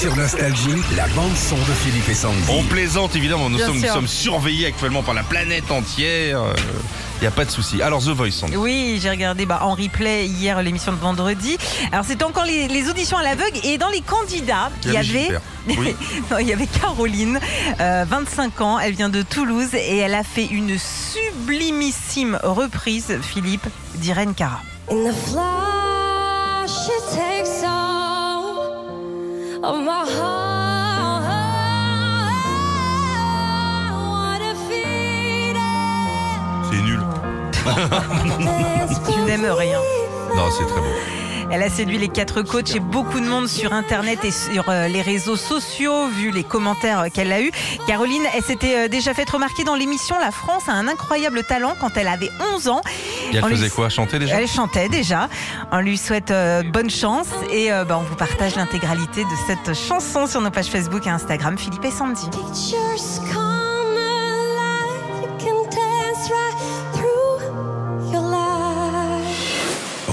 Sur Nostalgie, la bande-son de Philippe et Sandy. On plaisante évidemment, nous Bien sommes, nous sûr. sommes surveillés actuellement par la planète entière. Il n'y a pas de souci. Alors The Voice, Sandy. Oui, j'ai regardé bah, en replay hier l'émission de vendredi. Alors c'était encore les, les auditions à l'aveugle et dans les candidats, il y avait, Gilbert. Oui. Non, il y avait Caroline, euh, 25 ans, elle vient de Toulouse et elle a fait une sublimissime reprise, Philippe, d'Irène Cara. In the flash, it takes all of my heart. C'est nul. Tu n'aimes rien. Non, c'est très beau. Elle a séduit les quatre coachs et beaucoup de monde sur Internet et sur euh, les réseaux sociaux, vu les commentaires euh, qu'elle a eus. Caroline, elle s'était euh, déjà fait remarquer dans l'émission La France a un incroyable talent quand elle avait 11 ans. Et elle On lui- faisait quoi? Chanter déjà? Elle chantait déjà. On lui souhaite euh, bonne chance et euh, bah, on vous partage l'intégralité de cette chanson sur nos pages Facebook et Instagram, Philippe et Sandy.